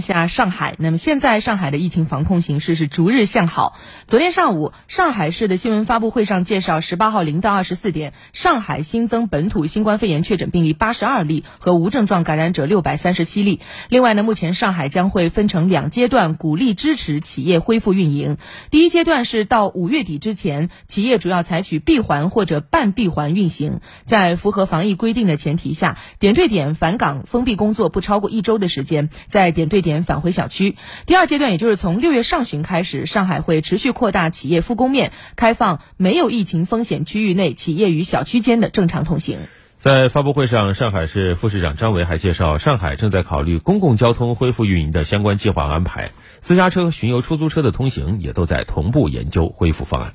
下上海，那么现在上海的疫情防控形势是逐日向好。昨天上午，上海市的新闻发布会上介绍，十八号零到二十四点，上海新增本土新冠肺炎确诊病例八十二例和无症状感染者六百三十七例。另外呢，目前上海将会分成两阶段，鼓励支持企业恢复运营。第一阶段是到五月底之前，企业主要采取闭环或者半闭环运行，在符合防疫规定的前提下，点对点返岗封闭工作不超过一周的时间，在点对点。点返回小区。第二阶段，也就是从六月上旬开始，上海会持续扩大企业复工面，开放没有疫情风险区域内企业与小区间的正常通行。在发布会上，上海市副市长张维还介绍，上海正在考虑公共交通恢复运营的相关计划安排，私家车、巡游出租车的通行也都在同步研究恢复方案。